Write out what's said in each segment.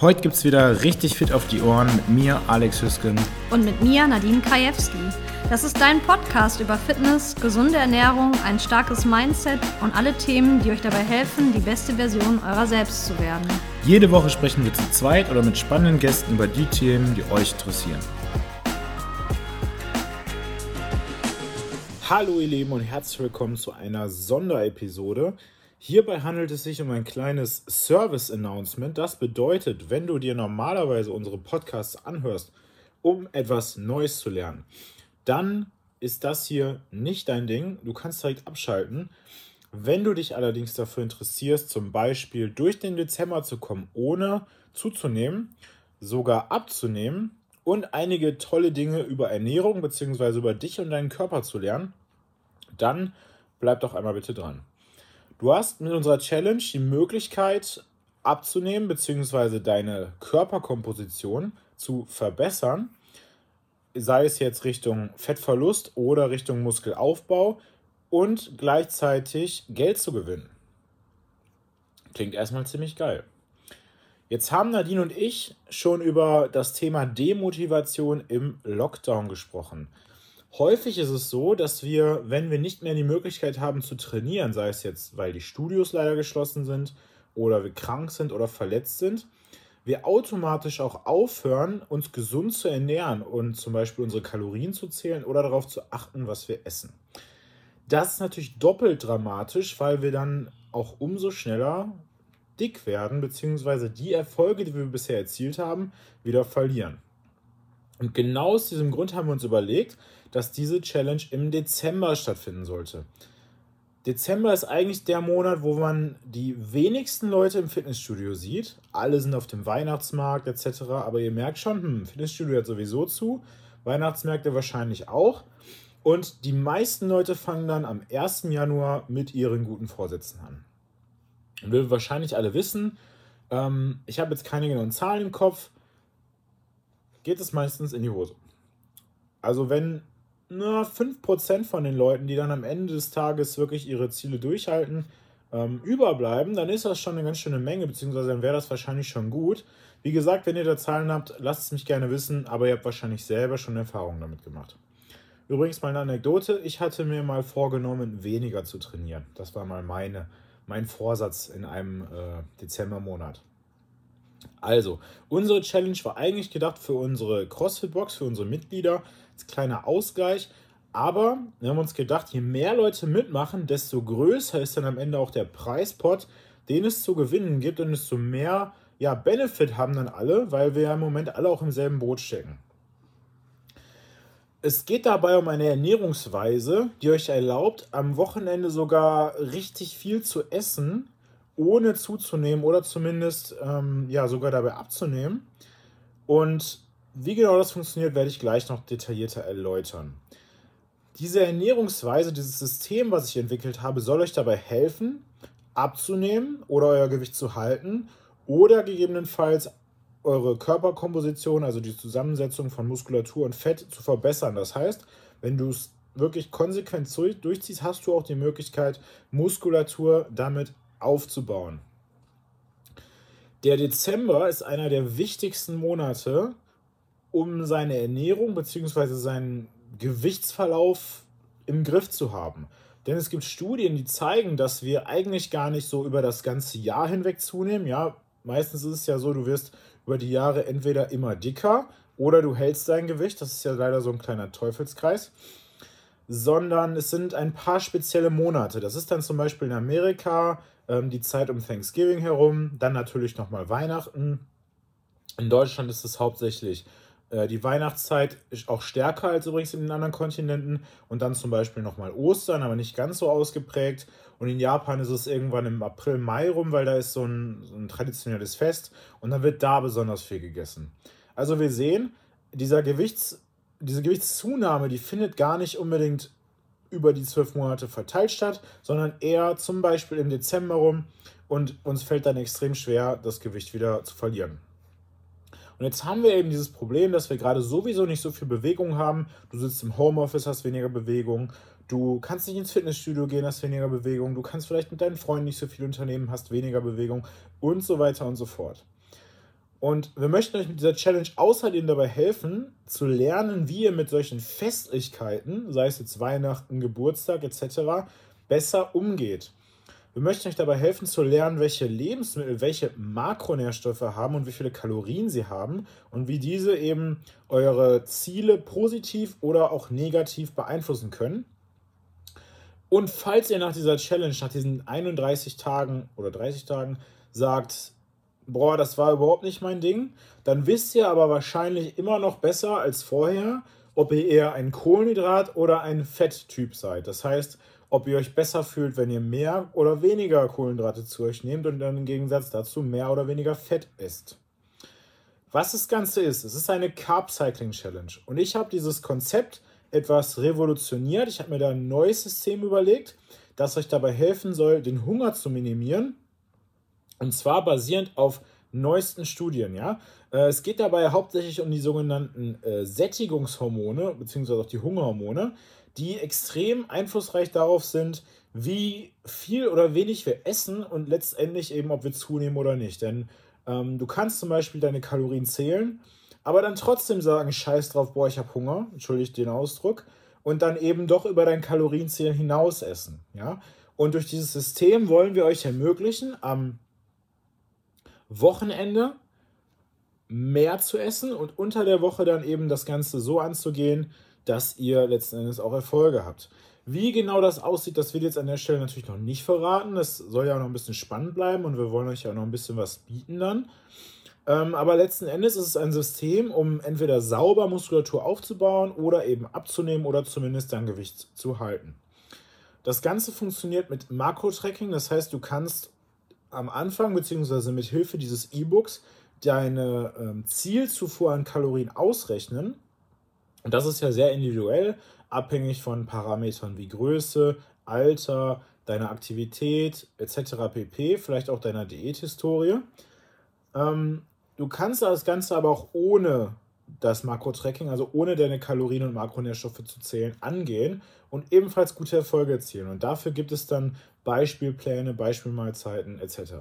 Heute gibt es wieder richtig fit auf die Ohren mit mir, Alex Hüsken. Und mit mir, Nadine Krajewski. Das ist dein Podcast über Fitness, gesunde Ernährung, ein starkes Mindset und alle Themen, die euch dabei helfen, die beste Version eurer selbst zu werden. Jede Woche sprechen wir zu zweit oder mit spannenden Gästen über die Themen, die euch interessieren. Hallo ihr Lieben und herzlich willkommen zu einer Sonderepisode. Hierbei handelt es sich um ein kleines Service-Announcement. Das bedeutet, wenn du dir normalerweise unsere Podcasts anhörst, um etwas Neues zu lernen, dann ist das hier nicht dein Ding. Du kannst direkt abschalten. Wenn du dich allerdings dafür interessierst, zum Beispiel durch den Dezember zu kommen, ohne zuzunehmen, sogar abzunehmen und einige tolle Dinge über Ernährung bzw. über dich und deinen Körper zu lernen, dann bleib doch einmal bitte dran. Du hast mit unserer Challenge die Möglichkeit abzunehmen bzw. deine Körperkomposition zu verbessern, sei es jetzt Richtung Fettverlust oder Richtung Muskelaufbau und gleichzeitig Geld zu gewinnen. Klingt erstmal ziemlich geil. Jetzt haben Nadine und ich schon über das Thema Demotivation im Lockdown gesprochen. Häufig ist es so, dass wir, wenn wir nicht mehr die Möglichkeit haben zu trainieren, sei es jetzt, weil die Studios leider geschlossen sind oder wir krank sind oder verletzt sind, wir automatisch auch aufhören, uns gesund zu ernähren und zum Beispiel unsere Kalorien zu zählen oder darauf zu achten, was wir essen. Das ist natürlich doppelt dramatisch, weil wir dann auch umso schneller dick werden, beziehungsweise die Erfolge, die wir bisher erzielt haben, wieder verlieren. Und genau aus diesem Grund haben wir uns überlegt, dass diese Challenge im Dezember stattfinden sollte. Dezember ist eigentlich der Monat, wo man die wenigsten Leute im Fitnessstudio sieht. Alle sind auf dem Weihnachtsmarkt etc. Aber ihr merkt schon, hm, Fitnessstudio hat sowieso zu, Weihnachtsmärkte wahrscheinlich auch. Und die meisten Leute fangen dann am 1. Januar mit ihren guten Vorsätzen an. Und wir wahrscheinlich alle wissen, ähm, ich habe jetzt keine genauen Zahlen im Kopf, geht es meistens in die Hose. Also wenn nur 5% von den Leuten, die dann am Ende des Tages wirklich ihre Ziele durchhalten, ähm, überbleiben, dann ist das schon eine ganz schöne Menge, beziehungsweise dann wäre das wahrscheinlich schon gut. Wie gesagt, wenn ihr da Zahlen habt, lasst es mich gerne wissen, aber ihr habt wahrscheinlich selber schon Erfahrungen damit gemacht. Übrigens mal eine Anekdote, ich hatte mir mal vorgenommen, weniger zu trainieren. Das war mal meine, mein Vorsatz in einem äh, Dezembermonat. Also, unsere Challenge war eigentlich gedacht für unsere CrossFit-Box, für unsere Mitglieder, als kleiner Ausgleich. Aber wir haben uns gedacht, je mehr Leute mitmachen, desto größer ist dann am Ende auch der Preispot, den es zu gewinnen gibt und desto mehr ja, Benefit haben dann alle, weil wir ja im Moment alle auch im selben Boot stecken. Es geht dabei um eine Ernährungsweise, die euch erlaubt, am Wochenende sogar richtig viel zu essen, ohne zuzunehmen oder zumindest ähm, ja, sogar dabei abzunehmen. Und wie genau das funktioniert, werde ich gleich noch detaillierter erläutern. Diese Ernährungsweise, dieses System, was ich entwickelt habe, soll euch dabei helfen, abzunehmen oder euer Gewicht zu halten oder gegebenenfalls eure Körperkomposition, also die Zusammensetzung von Muskulatur und Fett zu verbessern. Das heißt, wenn du es wirklich konsequent durchziehst, hast du auch die Möglichkeit, Muskulatur damit aufzubauen. Der Dezember ist einer der wichtigsten Monate, um seine Ernährung bzw. seinen Gewichtsverlauf im Griff zu haben. Denn es gibt Studien, die zeigen, dass wir eigentlich gar nicht so über das ganze Jahr hinweg zunehmen. Ja, meistens ist es ja so, du wirst über die Jahre entweder immer dicker oder du hältst dein Gewicht. Das ist ja leider so ein kleiner Teufelskreis. Sondern es sind ein paar spezielle Monate. Das ist dann zum Beispiel in Amerika ähm, die Zeit um Thanksgiving herum, dann natürlich nochmal Weihnachten. In Deutschland ist es hauptsächlich äh, die Weihnachtszeit ist auch stärker als übrigens in den anderen Kontinenten und dann zum Beispiel nochmal Ostern, aber nicht ganz so ausgeprägt. Und in Japan ist es irgendwann im April, Mai rum, weil da ist so ein, so ein traditionelles Fest und dann wird da besonders viel gegessen. Also wir sehen, dieser Gewichts, diese Gewichtszunahme, die findet gar nicht unbedingt über die zwölf Monate verteilt statt, sondern eher zum Beispiel im Dezember rum und uns fällt dann extrem schwer, das Gewicht wieder zu verlieren. Und jetzt haben wir eben dieses Problem, dass wir gerade sowieso nicht so viel Bewegung haben. Du sitzt im Homeoffice, hast weniger Bewegung. Du kannst nicht ins Fitnessstudio gehen, hast weniger Bewegung. Du kannst vielleicht mit deinen Freunden nicht so viel unternehmen, hast weniger Bewegung und so weiter und so fort. Und wir möchten euch mit dieser Challenge außerdem dabei helfen, zu lernen, wie ihr mit solchen Festlichkeiten, sei es jetzt Weihnachten, Geburtstag etc., besser umgeht. Wir möchten euch dabei helfen zu lernen, welche Lebensmittel welche Makronährstoffe haben und wie viele Kalorien sie haben und wie diese eben eure Ziele positiv oder auch negativ beeinflussen können. Und falls ihr nach dieser Challenge, nach diesen 31 Tagen oder 30 Tagen sagt, boah, das war überhaupt nicht mein Ding, dann wisst ihr aber wahrscheinlich immer noch besser als vorher, ob ihr eher ein Kohlenhydrat- oder ein Fetttyp seid. Das heißt, ob ihr euch besser fühlt, wenn ihr mehr oder weniger Kohlenhydrate zu euch nehmt und dann im Gegensatz dazu mehr oder weniger Fett isst. Was das Ganze ist, es ist eine Carb Cycling Challenge und ich habe dieses Konzept etwas revolutioniert. Ich habe mir da ein neues System überlegt, das euch dabei helfen soll, den Hunger zu minimieren und zwar basierend auf neuesten Studien. Ja? Äh, es geht dabei hauptsächlich um die sogenannten äh, Sättigungshormone bzw. auch die Hungerhormone die extrem einflussreich darauf sind, wie viel oder wenig wir essen und letztendlich eben, ob wir zunehmen oder nicht. Denn ähm, du kannst zum Beispiel deine Kalorien zählen, aber dann trotzdem sagen, scheiß drauf, boah, ich habe Hunger, entschuldigt den Ausdruck, und dann eben doch über dein Kalorienzählen hinaus essen. Ja? Und durch dieses System wollen wir euch ermöglichen, am Wochenende mehr zu essen und unter der Woche dann eben das Ganze so anzugehen, dass ihr letzten Endes auch Erfolge habt. Wie genau das aussieht, das wird jetzt an der Stelle natürlich noch nicht verraten. Das soll ja auch noch ein bisschen spannend bleiben und wir wollen euch ja noch ein bisschen was bieten dann. Ähm, aber letzten Endes ist es ein System, um entweder sauber Muskulatur aufzubauen oder eben abzunehmen oder zumindest dein Gewicht zu halten. Das Ganze funktioniert mit Makro-Tracking, das heißt, du kannst am Anfang bzw. mit Hilfe dieses E-Books deine ähm, Zielzufuhr an Kalorien ausrechnen und das ist ja sehr individuell, abhängig von Parametern wie Größe, Alter, deiner Aktivität etc. pp, vielleicht auch deiner Diäthistorie. Ähm, du kannst das Ganze aber auch ohne das Makro-Tracking, also ohne deine Kalorien und Makronährstoffe zu zählen, angehen und ebenfalls gute Erfolge erzielen. Und dafür gibt es dann Beispielpläne, Beispielmahlzeiten etc.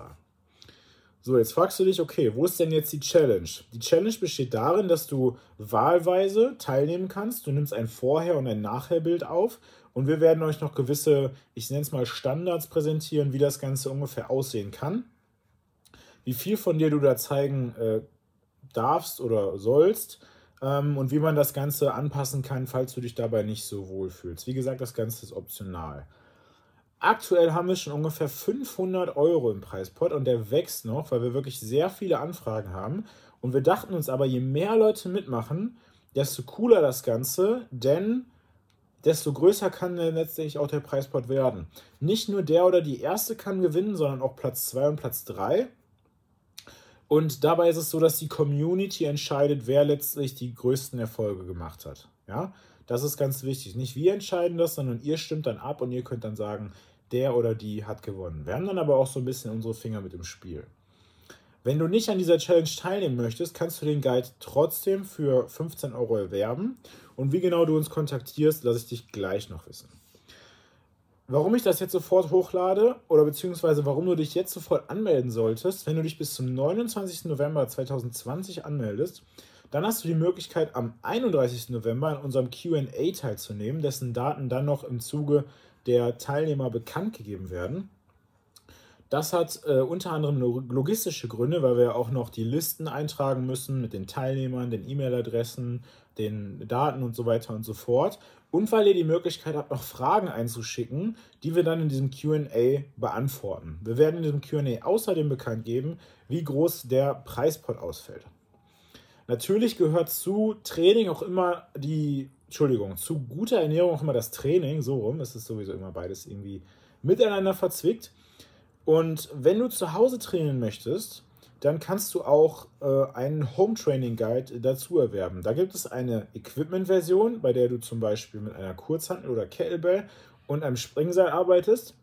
So, jetzt fragst du dich, okay, wo ist denn jetzt die Challenge? Die Challenge besteht darin, dass du wahlweise teilnehmen kannst. Du nimmst ein Vorher- und ein Nachherbild auf und wir werden euch noch gewisse, ich nenne es mal Standards präsentieren, wie das Ganze ungefähr aussehen kann. Wie viel von dir du da zeigen äh, darfst oder sollst ähm, und wie man das Ganze anpassen kann, falls du dich dabei nicht so wohl fühlst. Wie gesagt, das Ganze ist optional. Aktuell haben wir schon ungefähr 500 Euro im Preispot und der wächst noch, weil wir wirklich sehr viele Anfragen haben. Und wir dachten uns aber, je mehr Leute mitmachen, desto cooler das Ganze, denn desto größer kann letztendlich auch der Preispot werden. Nicht nur der oder die erste kann gewinnen, sondern auch Platz 2 und Platz 3. Und dabei ist es so, dass die Community entscheidet, wer letztlich die größten Erfolge gemacht hat. Ja, das ist ganz wichtig. Nicht wir entscheiden das, sondern ihr stimmt dann ab und ihr könnt dann sagen, der oder die hat gewonnen. Wir haben dann aber auch so ein bisschen unsere Finger mit im Spiel. Wenn du nicht an dieser Challenge teilnehmen möchtest, kannst du den Guide trotzdem für 15 Euro erwerben. Und wie genau du uns kontaktierst, lasse ich dich gleich noch wissen. Warum ich das jetzt sofort hochlade oder beziehungsweise warum du dich jetzt sofort anmelden solltest, wenn du dich bis zum 29. November 2020 anmeldest, dann hast du die Möglichkeit, am 31. November an unserem QA teilzunehmen, dessen Daten dann noch im Zuge der Teilnehmer bekannt gegeben werden. Das hat äh, unter anderem logistische Gründe, weil wir auch noch die Listen eintragen müssen mit den Teilnehmern, den E-Mail-Adressen, den Daten und so weiter und so fort. Und weil ihr die Möglichkeit habt, noch Fragen einzuschicken, die wir dann in diesem QA beantworten. Wir werden in diesem QA außerdem bekannt geben, wie groß der Preispot ausfällt. Natürlich gehört zu Training auch immer die, Entschuldigung, zu guter Ernährung auch immer das Training, so rum, es ist sowieso immer beides irgendwie miteinander verzwickt. Und wenn du zu Hause trainieren möchtest, dann kannst du auch äh, einen Home Training Guide dazu erwerben. Da gibt es eine Equipment-Version, bei der du zum Beispiel mit einer Kurzhantel oder Kettlebell und einem Springseil arbeitest.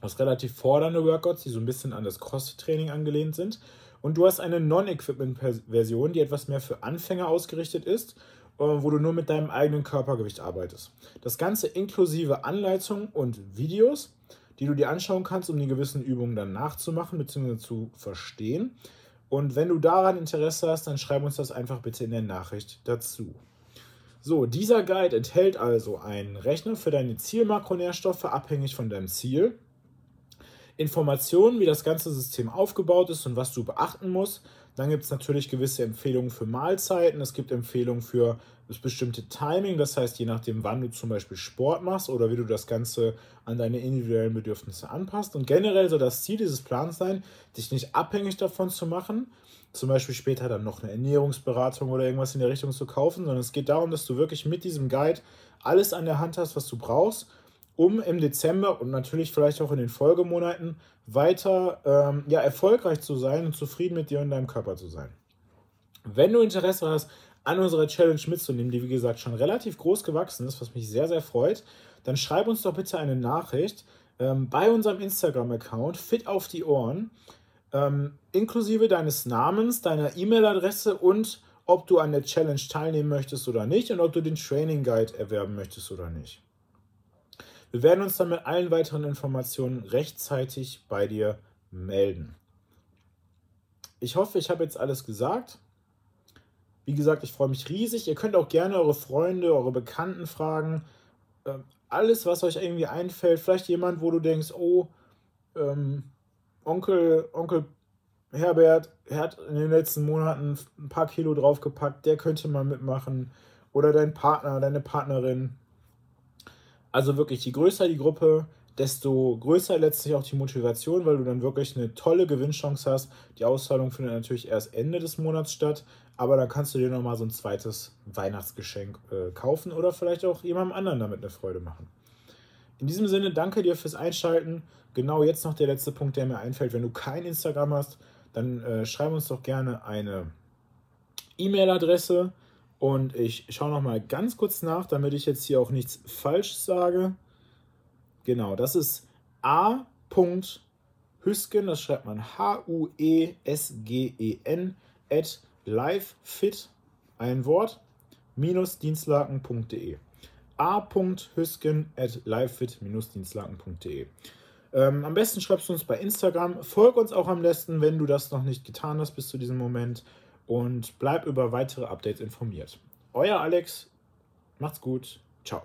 Das relativ fordernde Workouts, die so ein bisschen an das Cross-Training angelehnt sind. Und du hast eine Non-Equipment-Version, die etwas mehr für Anfänger ausgerichtet ist, äh, wo du nur mit deinem eigenen Körpergewicht arbeitest. Das Ganze inklusive Anleitungen und Videos, die du dir anschauen kannst, um die gewissen Übungen dann nachzumachen bzw. zu verstehen. Und wenn du daran Interesse hast, dann schreib uns das einfach bitte in der Nachricht dazu. So, dieser Guide enthält also einen Rechner für deine Zielmakronährstoffe abhängig von deinem Ziel, Informationen, wie das ganze System aufgebaut ist und was du beachten musst. Dann gibt es natürlich gewisse Empfehlungen für Mahlzeiten. Es gibt Empfehlungen für das bestimmte Timing, das heißt, je nachdem, wann du zum Beispiel Sport machst oder wie du das Ganze an deine individuellen Bedürfnisse anpasst. Und generell soll das Ziel dieses Plans sein, dich nicht abhängig davon zu machen, zum Beispiel später dann noch eine Ernährungsberatung oder irgendwas in der Richtung zu kaufen, sondern es geht darum, dass du wirklich mit diesem Guide alles an der Hand hast, was du brauchst, um im Dezember und natürlich vielleicht auch in den Folgemonaten weiter ähm, ja, erfolgreich zu sein und zufrieden mit dir und deinem Körper zu sein. Wenn du Interesse hast, an unserer Challenge mitzunehmen, die wie gesagt schon relativ groß gewachsen ist, was mich sehr, sehr freut, dann schreib uns doch bitte eine Nachricht ähm, bei unserem Instagram-Account Fit auf die Ohren, ähm, inklusive deines Namens, deiner E-Mail-Adresse und ob du an der Challenge teilnehmen möchtest oder nicht und ob du den Training Guide erwerben möchtest oder nicht. Wir werden uns dann mit allen weiteren Informationen rechtzeitig bei dir melden. Ich hoffe, ich habe jetzt alles gesagt. Wie gesagt, ich freue mich riesig. Ihr könnt auch gerne eure Freunde, eure Bekannten fragen. Ähm, alles, was euch irgendwie einfällt. Vielleicht jemand, wo du denkst, oh, ähm, Onkel, Onkel Herbert hat in den letzten Monaten ein paar Kilo draufgepackt, der könnte mal mitmachen. Oder dein Partner, deine Partnerin. Also wirklich, je größer die Gruppe, desto größer letztlich auch die Motivation, weil du dann wirklich eine tolle Gewinnchance hast. Die Auszahlung findet natürlich erst Ende des Monats statt, aber dann kannst du dir nochmal so ein zweites Weihnachtsgeschenk äh, kaufen oder vielleicht auch jemandem anderen damit eine Freude machen. In diesem Sinne, danke dir fürs Einschalten. Genau jetzt noch der letzte Punkt, der mir einfällt. Wenn du kein Instagram hast, dann äh, schreib uns doch gerne eine E-Mail-Adresse und ich schaue noch mal ganz kurz nach, damit ich jetzt hier auch nichts falsch sage. Genau, das ist a. Hüsken, das schreibt man H-U-E-S-G-E-N, at livefit, ein Wort, minus dienstlaken.de. a.hüsken at livefit-dienstlaken.de. Ähm, am besten schreibst du uns bei Instagram. Folg uns auch am besten, wenn du das noch nicht getan hast bis zu diesem Moment und bleib über weitere Updates informiert. Euer Alex, macht's gut, ciao.